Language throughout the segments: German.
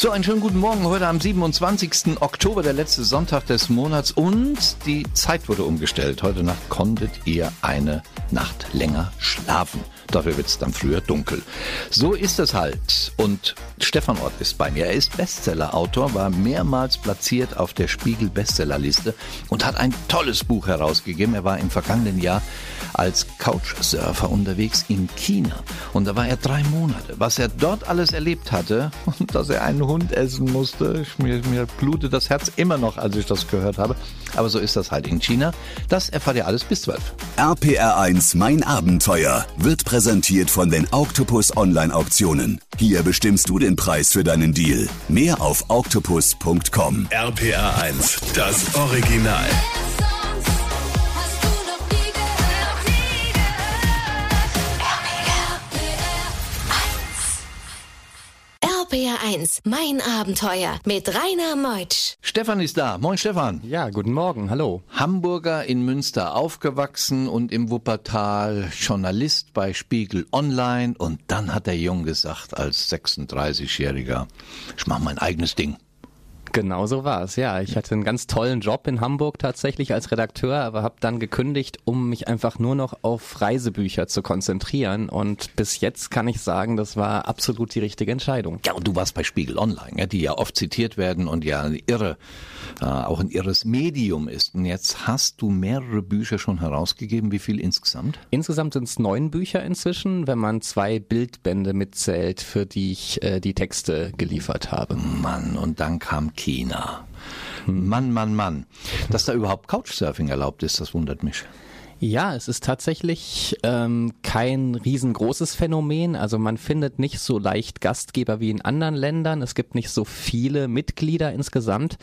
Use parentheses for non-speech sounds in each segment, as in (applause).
So, einen schönen guten Morgen. Heute am 27. Oktober, der letzte Sonntag des Monats und die Zeit wurde umgestellt. Heute Nacht konntet ihr eine Nacht länger schlafen. Dafür wird es dann früher dunkel. So ist es halt. Und Stefan Ort ist bei mir. Er ist Bestsellerautor, war mehrmals platziert auf der Spiegel Bestsellerliste und hat ein tolles Buch herausgegeben. Er war im vergangenen Jahr als Couchsurfer unterwegs in China. Und da war er drei Monate. Was er dort alles erlebt hatte und dass er einen Hund essen musste, mir, mir blutet das Herz immer noch, als ich das gehört habe. Aber so ist das halt in China. Das erfahrt ihr alles bis 12. RPR 1 Mein Abenteuer wird präsentiert präsentiert von den Octopus Online Auktionen. Hier bestimmst du den Preis für deinen Deal. Mehr auf octopus.com. RPR 1, das Original. RPR1, mein Abenteuer mit Rainer Meutsch. Stefan ist da. Moin Stefan. Ja, guten Morgen, hallo. Hamburger in Münster aufgewachsen und im Wuppertal Journalist bei Spiegel Online und dann hat der Jung gesagt als 36-Jähriger, ich mache mein eigenes Ding. Genau so war es, ja. Ich hatte einen ganz tollen Job in Hamburg tatsächlich als Redakteur, aber habe dann gekündigt, um mich einfach nur noch auf Reisebücher zu konzentrieren. Und bis jetzt kann ich sagen, das war absolut die richtige Entscheidung. Ja, und du warst bei Spiegel Online, ja, die ja oft zitiert werden und ja irre, äh, auch ein irres Medium ist. Und jetzt hast du mehrere Bücher schon herausgegeben. Wie viel insgesamt? Insgesamt sind es neun Bücher inzwischen, wenn man zwei Bildbände mitzählt, für die ich äh, die Texte geliefert habe. Mann, und dann kam China. Mann, Mann, Mann. Dass da überhaupt Couchsurfing erlaubt ist, das wundert mich. Ja, es ist tatsächlich ähm, kein riesengroßes Phänomen. Also man findet nicht so leicht Gastgeber wie in anderen Ländern. Es gibt nicht so viele Mitglieder insgesamt.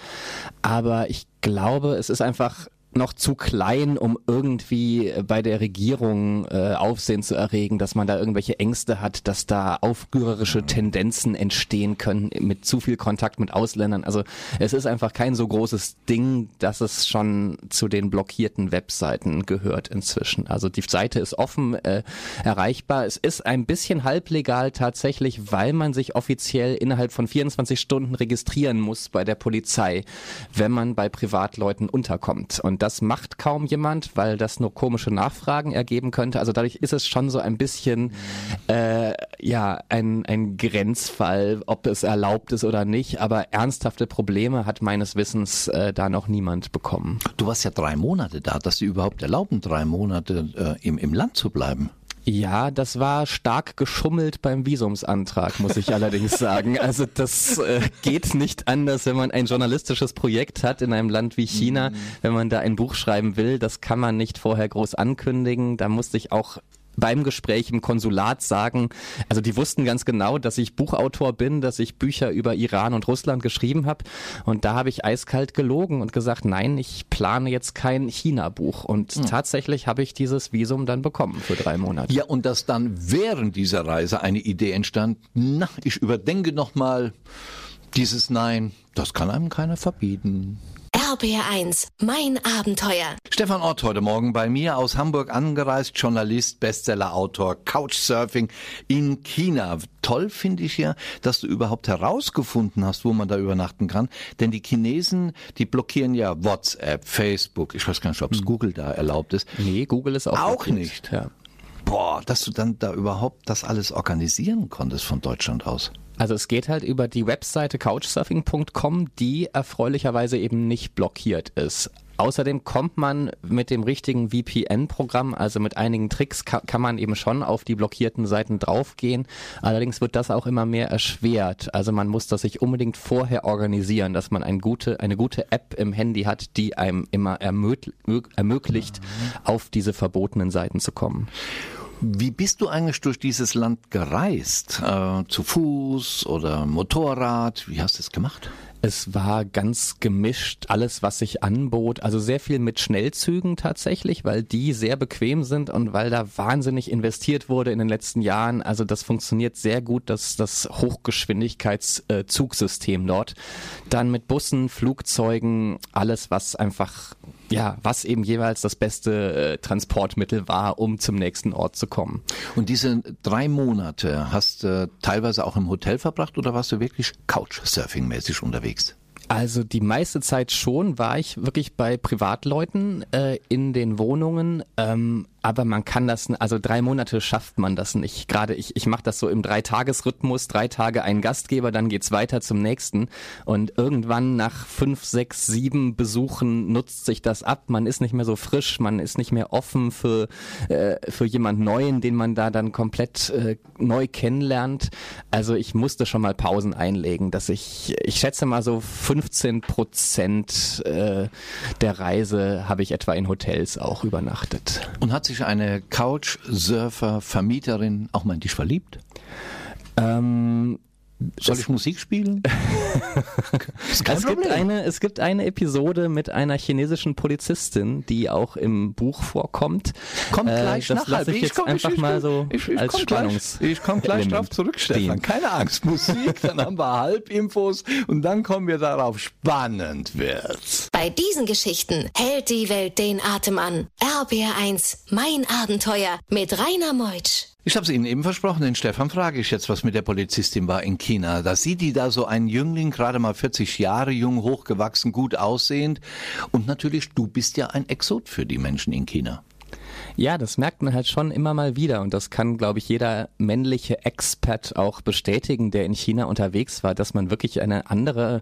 Aber ich glaube, es ist einfach noch zu klein, um irgendwie bei der Regierung äh, Aufsehen zu erregen, dass man da irgendwelche Ängste hat, dass da aufrührerische Tendenzen entstehen können mit zu viel Kontakt mit Ausländern. Also es ist einfach kein so großes Ding, dass es schon zu den blockierten Webseiten gehört inzwischen. Also die Seite ist offen äh, erreichbar. Es ist ein bisschen halblegal tatsächlich, weil man sich offiziell innerhalb von 24 Stunden registrieren muss bei der Polizei, wenn man bei Privatleuten unterkommt. Und das macht kaum jemand, weil das nur komische Nachfragen ergeben könnte. Also dadurch ist es schon so ein bisschen äh, ja ein, ein Grenzfall, ob es erlaubt ist oder nicht. Aber ernsthafte Probleme hat meines Wissens äh, da noch niemand bekommen. Du warst ja drei Monate da, dass sie überhaupt erlauben, drei Monate äh, im, im Land zu bleiben. Ja, das war stark geschummelt beim Visumsantrag, muss ich allerdings (laughs) sagen. Also das äh, geht nicht anders, wenn man ein journalistisches Projekt hat in einem Land wie China, mhm. wenn man da ein Buch schreiben will. Das kann man nicht vorher groß ankündigen. Da musste ich auch beim Gespräch im Konsulat sagen, also die wussten ganz genau, dass ich Buchautor bin, dass ich Bücher über Iran und Russland geschrieben habe und da habe ich eiskalt gelogen und gesagt, nein, ich plane jetzt kein China-Buch und hm. tatsächlich habe ich dieses Visum dann bekommen für drei Monate. Ja, und dass dann während dieser Reise eine Idee entstand, na, ich überdenke nochmal dieses Nein, das kann einem keiner verbieten. RBR1, mein Abenteuer. Stefan Ott heute Morgen bei mir aus Hamburg angereist, Journalist, Bestsellerautor, Couchsurfing in China. Toll finde ich ja, dass du überhaupt herausgefunden hast, wo man da übernachten kann. Denn die Chinesen, die blockieren ja WhatsApp, Facebook. Ich weiß gar nicht, ob es hm. Google da erlaubt ist. Nee, Google ist auch, auch nicht. Ja. Boah, dass du dann da überhaupt das alles organisieren konntest von Deutschland aus. Also es geht halt über die Webseite couchsurfing.com, die erfreulicherweise eben nicht blockiert ist. Außerdem kommt man mit dem richtigen VPN-Programm, also mit einigen Tricks, kann, kann, man eben schon auf die blockierten Seiten draufgehen. Allerdings wird das auch immer mehr erschwert. Also man muss das sich unbedingt vorher organisieren, dass man eine gute, eine gute App im Handy hat, die einem immer ermöglicht, auf diese verbotenen Seiten zu kommen. Wie bist du eigentlich durch dieses Land gereist? Äh, zu Fuß oder Motorrad? Wie hast du es gemacht? Es war ganz gemischt, alles, was sich anbot. Also sehr viel mit Schnellzügen tatsächlich, weil die sehr bequem sind und weil da wahnsinnig investiert wurde in den letzten Jahren. Also das funktioniert sehr gut, das, das Hochgeschwindigkeitszugsystem dort. Dann mit Bussen, Flugzeugen, alles, was einfach ja, was eben jeweils das beste äh, Transportmittel war, um zum nächsten Ort zu kommen. Und diese drei Monate hast du teilweise auch im Hotel verbracht oder warst du wirklich Couchsurfing-mäßig unterwegs? Also die meiste Zeit schon war ich wirklich bei Privatleuten äh, in den Wohnungen. Ähm, aber man kann das, also drei Monate schafft man das nicht. Gerade ich, ich mache das so im Dreitagesrhythmus, drei Tage ein Gastgeber, dann geht's weiter zum nächsten. Und irgendwann nach fünf, sechs, sieben Besuchen nutzt sich das ab. Man ist nicht mehr so frisch, man ist nicht mehr offen für, äh, für jemand Neuen, den man da dann komplett äh, neu kennenlernt. Also ich musste schon mal Pausen einlegen, dass ich, ich schätze mal so 15 Prozent äh, der Reise habe ich etwa in Hotels auch übernachtet. Und hat sich sich eine Couchsurfer-Vermieterin auch mal in dich verliebt? Ähm, soll ich Musik spielen? (laughs) es, gibt eine, es gibt eine Episode mit einer chinesischen Polizistin, die auch im Buch vorkommt. Kommt äh, gleich das lasse ich, ich jetzt komm, einfach ich, mal so ich, ich, als Spannungs gleich, Ich komme gleich drauf zurück, Stefan. Keine Angst, Musik, dann haben wir Halbinfos und dann kommen wir darauf. Spannend wird's. Bei diesen Geschichten hält die Welt den Atem an. RBR1, mein Abenteuer mit Rainer Meutsch. Ich habe es Ihnen eben versprochen, den Stefan frage ich jetzt, was mit der Polizistin war in China. Da sieht die da so ein Jüngling, gerade mal 40 Jahre jung, hochgewachsen, gut aussehend. Und natürlich, du bist ja ein Exot für die Menschen in China. Ja, das merkt man halt schon immer mal wieder und das kann, glaube ich, jeder männliche Expert auch bestätigen, der in China unterwegs war, dass man wirklich eine andere,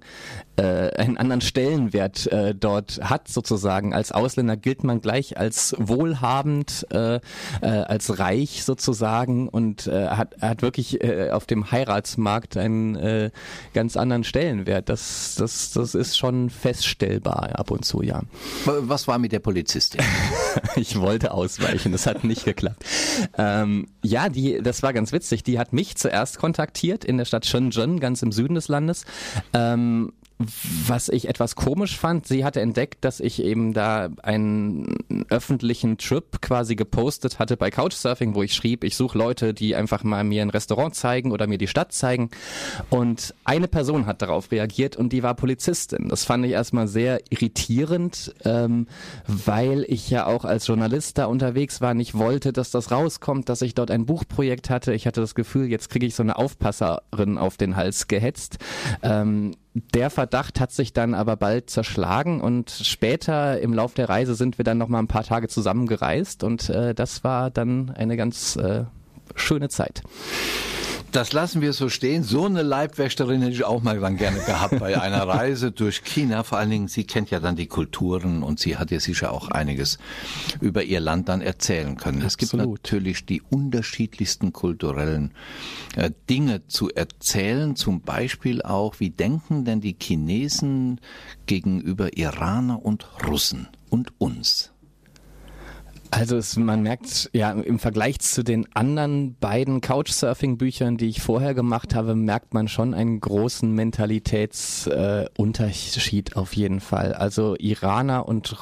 äh, einen anderen Stellenwert äh, dort hat sozusagen. Als Ausländer gilt man gleich als wohlhabend, äh, äh, als reich sozusagen und äh, hat, hat wirklich äh, auf dem Heiratsmarkt einen äh, ganz anderen Stellenwert. Das, das, das ist schon feststellbar ab und zu, ja. Was war mit der Polizistin? (laughs) ich wollte auswählen ausweichen. Das hat nicht geklappt. Ähm, ja, die, das war ganz witzig. Die hat mich zuerst kontaktiert in der Stadt Shenzhen, ganz im Süden des Landes. Ähm, was ich etwas komisch fand, sie hatte entdeckt, dass ich eben da einen öffentlichen Trip quasi gepostet hatte bei Couchsurfing, wo ich schrieb, ich suche Leute, die einfach mal mir ein Restaurant zeigen oder mir die Stadt zeigen. Und eine Person hat darauf reagiert und die war Polizistin. Das fand ich erstmal sehr irritierend, ähm, weil ich ja auch als Journalist da unterwegs war. Ich wollte, dass das rauskommt, dass ich dort ein Buchprojekt hatte. Ich hatte das Gefühl, jetzt kriege ich so eine Aufpasserin auf den Hals gehetzt. Ähm, der Verdacht hat sich dann aber bald zerschlagen und später im Lauf der Reise sind wir dann noch mal ein paar Tage zusammen gereist und äh, das war dann eine ganz äh, schöne Zeit. Das lassen wir so stehen. So eine Leibwächterin hätte ich auch mal dann gerne gehabt bei einer (laughs) Reise durch China. Vor allen Dingen, sie kennt ja dann die Kulturen und sie hat ja sicher auch einiges über ihr Land dann erzählen können. Absolut. Es gibt natürlich die unterschiedlichsten kulturellen äh, Dinge zu erzählen. Zum Beispiel auch, wie denken denn die Chinesen gegenüber Iraner und Russen und uns? Also es, man merkt ja im Vergleich zu den anderen beiden Couchsurfing-Büchern, die ich vorher gemacht habe, merkt man schon einen großen Mentalitätsunterschied äh, auf jeden Fall. Also Iraner und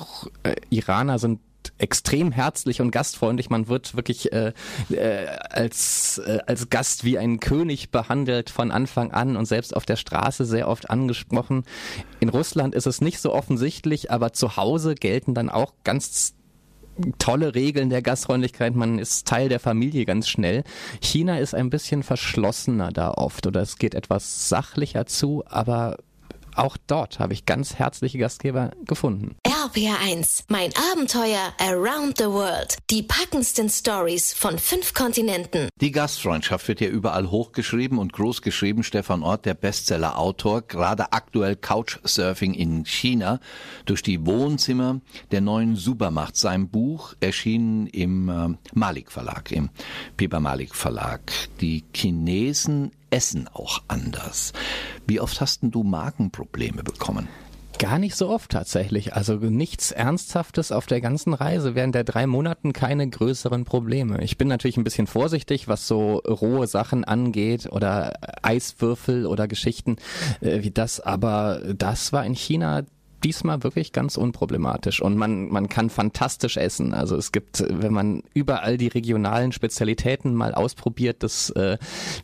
äh, Iraner sind extrem herzlich und gastfreundlich. Man wird wirklich äh, äh, als, äh, als Gast wie ein König behandelt von Anfang an und selbst auf der Straße sehr oft angesprochen. In Russland ist es nicht so offensichtlich, aber zu Hause gelten dann auch ganz tolle Regeln der Gastfreundlichkeit, man ist Teil der Familie ganz schnell. China ist ein bisschen verschlossener da oft oder es geht etwas sachlicher zu, aber auch dort habe ich ganz herzliche Gastgeber gefunden. RPR1, mein Abenteuer Around the World. Die packendsten Stories von fünf Kontinenten. Die Gastfreundschaft wird ja überall hochgeschrieben und großgeschrieben. Stefan Ort, der Bestseller-Autor, gerade aktuell Couchsurfing in China durch die Wohnzimmer der neuen Supermacht. Sein Buch erschien im äh, Malik Verlag, im Piper Malik Verlag. Die Chinesen essen auch anders. Wie oft hast du Magenprobleme bekommen? Gar nicht so oft tatsächlich. Also nichts Ernsthaftes auf der ganzen Reise während der drei Monaten keine größeren Probleme. Ich bin natürlich ein bisschen vorsichtig, was so rohe Sachen angeht oder Eiswürfel oder Geschichten äh, wie das, aber das war in China diesmal wirklich ganz unproblematisch und man, man kann fantastisch essen. Also es gibt, wenn man überall die regionalen Spezialitäten mal ausprobiert, das, äh,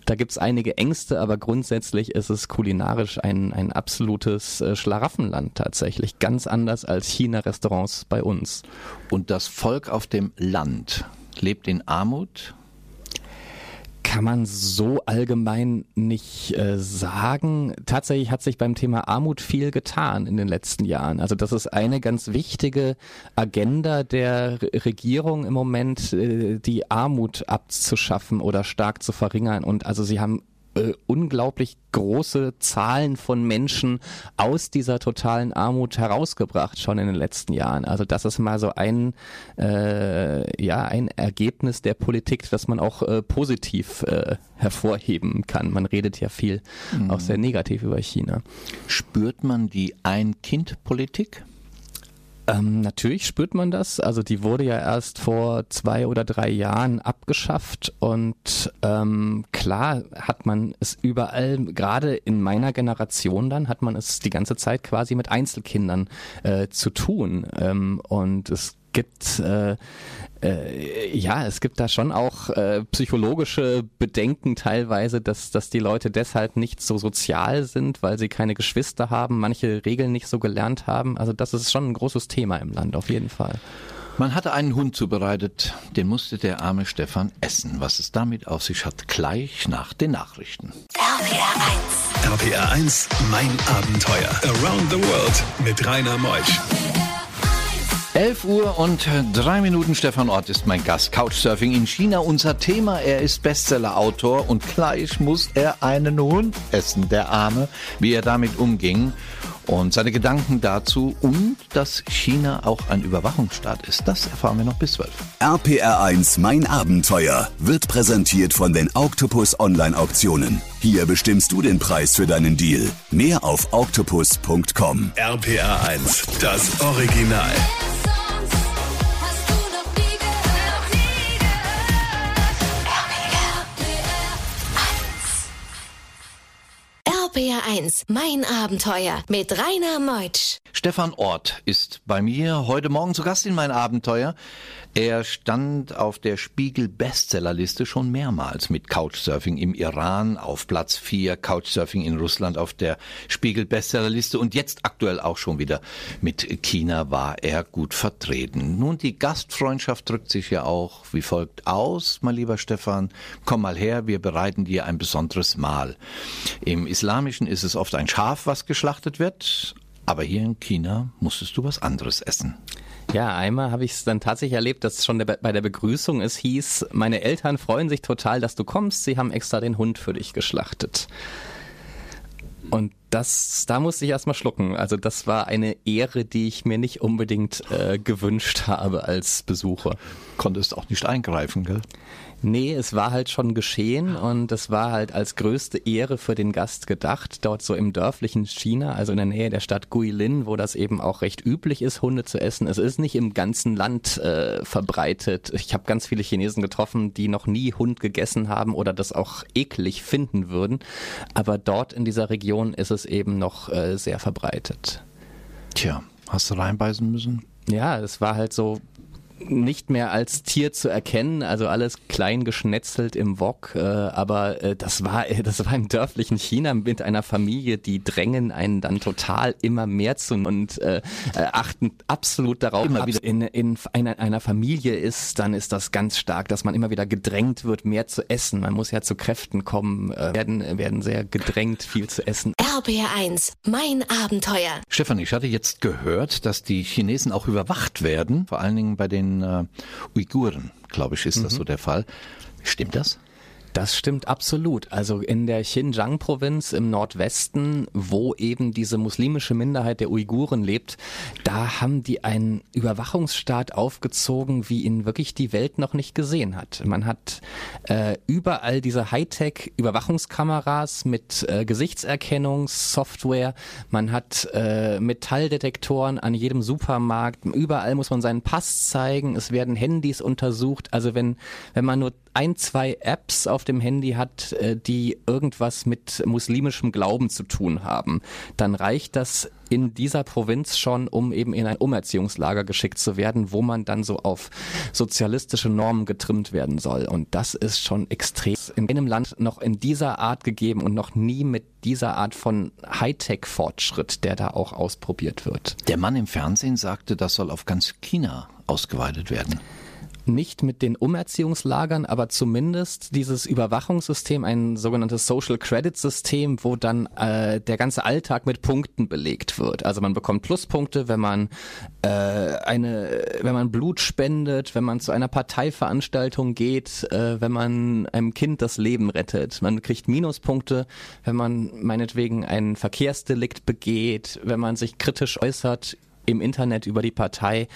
da gibt's einige Ängste, aber grundsätzlich ist es kulinarisch ein, ein absolutes äh, Schlaraffenland tatsächlich. Ganz anders als China-Restaurants bei uns. Und das Volk auf dem Land lebt in Armut, kann man so allgemein nicht äh, sagen. Tatsächlich hat sich beim Thema Armut viel getan in den letzten Jahren. Also das ist eine ganz wichtige Agenda der Regierung im Moment, äh, die Armut abzuschaffen oder stark zu verringern. Und also sie haben äh, unglaublich große Zahlen von Menschen aus dieser totalen Armut herausgebracht schon in den letzten Jahren. Also das ist mal so ein äh, ja ein Ergebnis der Politik, das man auch äh, positiv äh, hervorheben kann. Man redet ja viel mhm. auch sehr negativ über China. Spürt man die Ein-Kind-Politik? Ähm, natürlich spürt man das. Also die wurde ja erst vor zwei oder drei Jahren abgeschafft und ähm, klar hat man es überall, gerade in meiner Generation dann, hat man es die ganze Zeit quasi mit Einzelkindern äh, zu tun. Ähm, und es gibt äh, äh, ja, es gibt da schon auch äh, psychologische Bedenken teilweise, dass, dass die Leute deshalb nicht so sozial sind, weil sie keine Geschwister haben, manche Regeln nicht so gelernt haben. Also das ist schon ein großes Thema im Land, auf jeden Fall. Man hatte einen Hund zubereitet, den musste der arme Stefan essen. Was es damit auf sich hat, gleich nach den Nachrichten. RPR 1. RPR 1, mein Abenteuer. Around the World mit Rainer Meusch. 11 Uhr und drei Minuten. Stefan Ort ist mein Gast. Couchsurfing in China, unser Thema. Er ist Bestsellerautor und gleich muss er einen Hund essen, der Arme, wie er damit umging und seine Gedanken dazu und dass China auch ein Überwachungsstaat ist. Das erfahren wir noch bis 12. RPR 1 Mein Abenteuer wird präsentiert von den Octopus Online Auktionen. Hier bestimmst du den Preis für deinen Deal. Mehr auf octopus.com. RPR 1, das Original. RPR1, mein Abenteuer mit Rainer Meutsch. Stefan Ort ist bei mir heute Morgen zu Gast in mein Abenteuer. Er stand auf der Spiegel Bestsellerliste schon mehrmals mit Couchsurfing im Iran auf Platz 4, Couchsurfing in Russland auf der Spiegel Bestsellerliste und jetzt aktuell auch schon wieder mit China war er gut vertreten. Nun, die Gastfreundschaft drückt sich ja auch wie folgt aus, mein lieber Stefan. Komm mal her, wir bereiten dir ein besonderes Mahl. Im Islamischen ist es oft ein Schaf, was geschlachtet wird, aber hier in China musstest du was anderes essen. Ja, einmal habe ich es dann tatsächlich erlebt, dass schon der, bei der Begrüßung es hieß, meine Eltern freuen sich total, dass du kommst, sie haben extra den Hund für dich geschlachtet. Und das, da musste ich erstmal schlucken. Also das war eine Ehre, die ich mir nicht unbedingt äh, gewünscht habe als Besucher. Konntest auch nicht eingreifen, gell? Nee, es war halt schon geschehen und es war halt als größte Ehre für den Gast gedacht, dort so im dörflichen China, also in der Nähe der Stadt Guilin, wo das eben auch recht üblich ist, Hunde zu essen. Es ist nicht im ganzen Land äh, verbreitet. Ich habe ganz viele Chinesen getroffen, die noch nie Hund gegessen haben oder das auch eklig finden würden. Aber dort in dieser Region ist es eben noch äh, sehr verbreitet. Tja, hast du reinbeißen müssen? Ja, es war halt so nicht mehr als Tier zu erkennen, also alles klein geschnetzelt im Wok, äh, aber äh, das war äh, (laughs) das war im dörflichen China mit einer Familie, die drängen einen dann total immer mehr zu und äh, äh achten absolut darauf, immer wieder in, in einer, einer Familie ist, dann ist das ganz stark, dass man immer wieder gedrängt wird, mehr zu essen. Man muss ja zu Kräften kommen, äh, werden werden sehr gedrängt, viel zu essen. RBR1, mein Abenteuer. Stefan, ich hatte jetzt gehört, dass die Chinesen auch überwacht werden, vor allen Dingen bei den äh, Uiguren, glaube ich, ist mhm. das so der Fall. Stimmt das? Das stimmt absolut. Also in der Xinjiang-Provinz im Nordwesten, wo eben diese muslimische Minderheit der Uiguren lebt, da haben die einen Überwachungsstaat aufgezogen, wie ihn wirklich die Welt noch nicht gesehen hat. Man hat äh, überall diese Hightech-Überwachungskameras mit äh, Gesichtserkennungssoftware. Man hat äh, Metalldetektoren an jedem Supermarkt. Überall muss man seinen Pass zeigen. Es werden Handys untersucht. Also wenn, wenn man nur ein, zwei Apps auf dem Handy hat, äh, die irgendwas mit muslimischem Glauben zu tun haben, dann reicht das in dieser Provinz schon, um eben in ein Umerziehungslager geschickt zu werden, wo man dann so auf sozialistische Normen getrimmt werden soll. Und das ist schon extrem in einem Land noch in dieser Art gegeben und noch nie mit dieser Art von Hightech-Fortschritt, der da auch ausprobiert wird. Der Mann im Fernsehen sagte, das soll auf ganz China ausgeweitet werden nicht mit den Umerziehungslagern, aber zumindest dieses Überwachungssystem, ein sogenanntes Social Credit System, wo dann äh, der ganze Alltag mit Punkten belegt wird. Also man bekommt Pluspunkte, wenn man äh, eine, wenn man Blut spendet, wenn man zu einer Parteiveranstaltung geht, äh, wenn man einem Kind das Leben rettet. Man kriegt Minuspunkte, wenn man meinetwegen ein Verkehrsdelikt begeht, wenn man sich kritisch äußert im Internet über die Partei.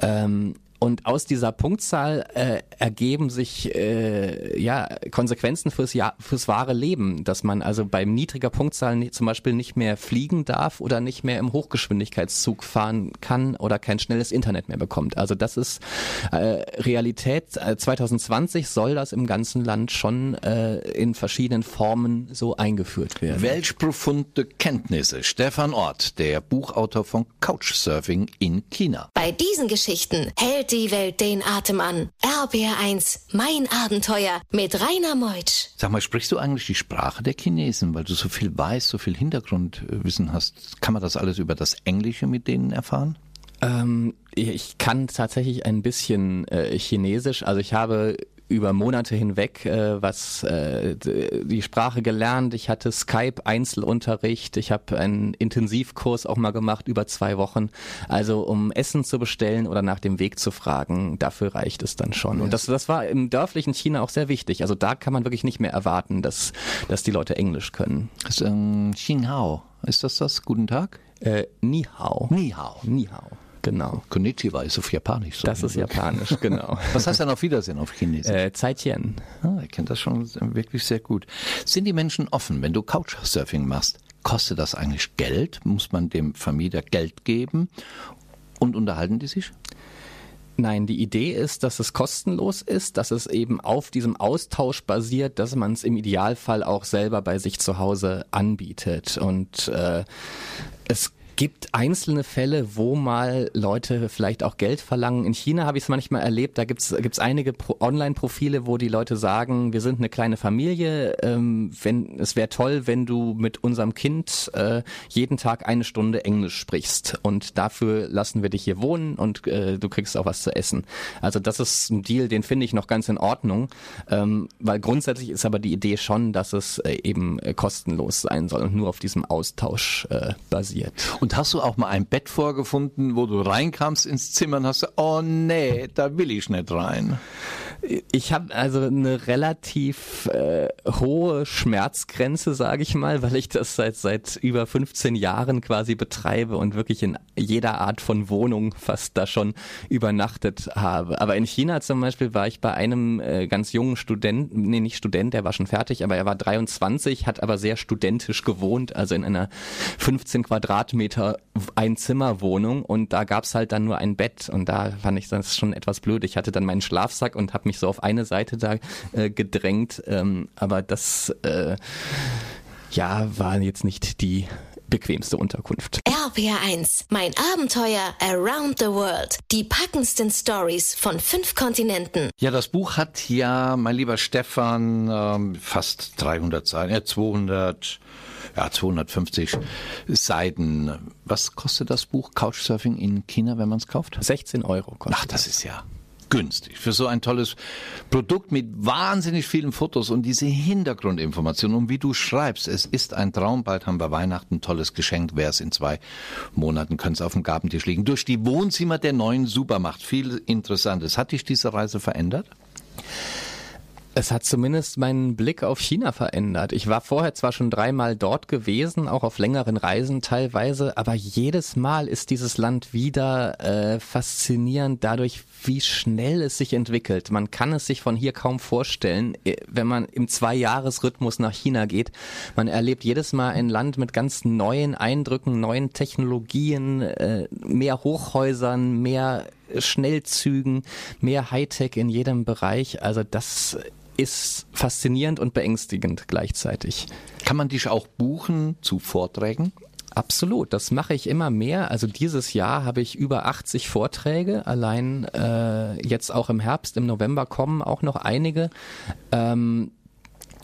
Ähm, und aus dieser Punktzahl äh, ergeben sich äh, ja Konsequenzen fürs, ja, fürs wahre Leben, dass man also bei niedriger Punktzahl nicht, zum Beispiel nicht mehr fliegen darf oder nicht mehr im Hochgeschwindigkeitszug fahren kann oder kein schnelles Internet mehr bekommt. Also das ist äh, Realität. 2020 äh, soll das im ganzen Land schon äh, in verschiedenen Formen so eingeführt werden. Welch profunde Kenntnisse. Stefan Ort, der Buchautor von Couchsurfing in China. Bei diesen Geschichten hält die Welt den Atem an. RBR1, mein Abenteuer mit Rainer Meutsch. Sag mal, sprichst du eigentlich die Sprache der Chinesen, weil du so viel weißt, so viel Hintergrundwissen hast? Kann man das alles über das Englische mit denen erfahren? Ähm, ich kann tatsächlich ein bisschen äh, Chinesisch. Also ich habe über Monate hinweg äh, was äh, die Sprache gelernt. Ich hatte Skype Einzelunterricht. Ich habe einen Intensivkurs auch mal gemacht über zwei Wochen. Also um Essen zu bestellen oder nach dem Weg zu fragen, dafür reicht es dann schon. Und das, das war im dörflichen China auch sehr wichtig. Also da kann man wirklich nicht mehr erwarten, dass, dass die Leute Englisch können. Das ist, ähm, Xinghao. Ist das das? Guten Tag? Äh, Ni Hao. Ni Hao. Ni Hao. Genau. Konnichiwa ist auf Japanisch. So das ist Japanisch, genau. (laughs) Was heißt dann auf Wiedersehen auf Chinesisch? Äh, Zeitchen. Ah, ich kenne das schon wirklich sehr gut. Sind die Menschen offen, wenn du Couchsurfing machst? Kostet das eigentlich Geld? Muss man dem Vermieter Geld geben? Und unterhalten die sich? Nein, die Idee ist, dass es kostenlos ist, dass es eben auf diesem Austausch basiert, dass man es im Idealfall auch selber bei sich zu Hause anbietet. Und äh, es gibt einzelne Fälle, wo mal Leute vielleicht auch Geld verlangen. In China habe ich es manchmal erlebt, da gibt es einige Online-Profile, wo die Leute sagen, wir sind eine kleine Familie, ähm, wenn, es wäre toll, wenn du mit unserem Kind äh, jeden Tag eine Stunde Englisch sprichst und dafür lassen wir dich hier wohnen und äh, du kriegst auch was zu essen. Also das ist ein Deal, den finde ich noch ganz in Ordnung, ähm, weil grundsätzlich ist aber die Idee schon, dass es äh, eben äh, kostenlos sein soll und nur auf diesem Austausch äh, basiert. Hast du auch mal ein Bett vorgefunden, wo du reinkamst ins Zimmer und hast gesagt, oh nee, da will ich nicht rein? Ich habe also eine relativ äh, hohe Schmerzgrenze, sage ich mal, weil ich das seit seit über 15 Jahren quasi betreibe und wirklich in jeder Art von Wohnung fast da schon übernachtet habe. Aber in China zum Beispiel war ich bei einem äh, ganz jungen Studenten, nee nicht Student, der war schon fertig, aber er war 23, hat aber sehr studentisch gewohnt, also in einer 15 Quadratmeter Einzimmerwohnung und da gab's halt dann nur ein Bett und da fand ich das schon etwas blöd. Ich hatte dann meinen Schlafsack und habe mich so auf eine Seite da äh, gedrängt, ähm, aber das äh, ja war jetzt nicht die bequemste Unterkunft. RPR1, mein Abenteuer Around the World. Die packendsten Stories von fünf Kontinenten. Ja, das Buch hat ja, mein lieber Stefan, ähm, fast 300 Seiten, äh, 200 ja, 250 Seiten. Was kostet das Buch Couchsurfing in China, wenn man es kauft? 16 Euro kostet Ach, das, das ist ja günstig für so ein tolles Produkt mit wahnsinnig vielen Fotos und diese Hintergrundinformationen. Und wie du schreibst, es ist ein Traum. Bald haben wir Weihnachten, tolles Geschenk. Wer es in zwei Monaten, könnte es auf dem Gabentisch liegen. Durch die Wohnzimmer der neuen Supermacht. Viel Interessantes. Hat dich diese Reise verändert? Es hat zumindest meinen Blick auf China verändert. Ich war vorher zwar schon dreimal dort gewesen, auch auf längeren Reisen teilweise, aber jedes Mal ist dieses Land wieder äh, faszinierend dadurch, wie schnell es sich entwickelt. Man kann es sich von hier kaum vorstellen, äh, wenn man im Zwei-Jahres-Rhythmus nach China geht. Man erlebt jedes Mal ein Land mit ganz neuen Eindrücken, neuen Technologien, äh, mehr Hochhäusern, mehr Schnellzügen, mehr Hightech in jedem Bereich. Also das ist faszinierend und beängstigend gleichzeitig. Kann man dich auch buchen zu Vorträgen? Absolut, das mache ich immer mehr. Also dieses Jahr habe ich über 80 Vorträge, allein äh, jetzt auch im Herbst, im November kommen auch noch einige. Ähm,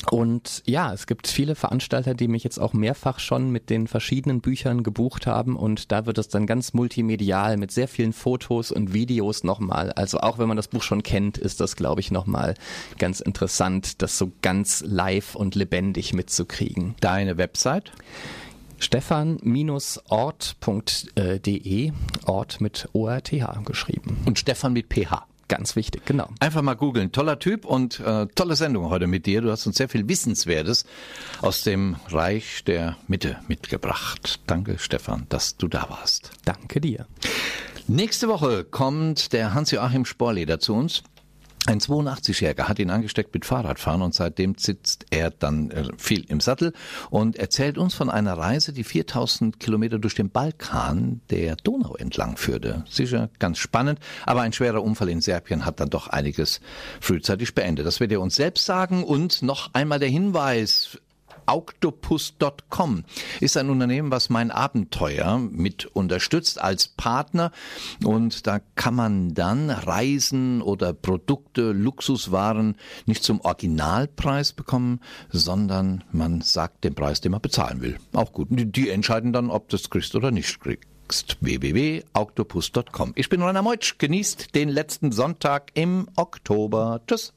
und ja, es gibt viele Veranstalter, die mich jetzt auch mehrfach schon mit den verschiedenen Büchern gebucht haben und da wird es dann ganz multimedial mit sehr vielen Fotos und Videos nochmal. Also auch wenn man das Buch schon kennt, ist das, glaube ich, nochmal ganz interessant, das so ganz live und lebendig mitzukriegen. Deine Website? stefan-ort.de, Ort mit ORTH geschrieben. Und Stefan mit PH. Ganz wichtig, genau. Einfach mal googeln. Toller Typ und äh, tolle Sendung heute mit dir. Du hast uns sehr viel Wissenswertes aus dem Reich der Mitte mitgebracht. Danke, Stefan, dass du da warst. Danke dir. Nächste Woche kommt der Hans-Joachim Sporleder zu uns. Ein 82-Jähriger hat ihn angesteckt mit Fahrradfahren und seitdem sitzt er dann äh, viel im Sattel und erzählt uns von einer Reise, die 4000 Kilometer durch den Balkan der Donau entlang führte. Sicher ganz spannend, aber ein schwerer Unfall in Serbien hat dann doch einiges frühzeitig beendet. Das wird er uns selbst sagen und noch einmal der Hinweis Octopus.com ist ein Unternehmen, was mein Abenteuer mit unterstützt als Partner und da kann man dann Reisen oder Produkte, Luxuswaren nicht zum Originalpreis bekommen, sondern man sagt den Preis, den man bezahlen will. Auch gut. Die entscheiden dann, ob das kriegst oder nicht kriegst www.octopus.com. Ich bin Rainer Meutsch. Genießt den letzten Sonntag im Oktober. Tschüss.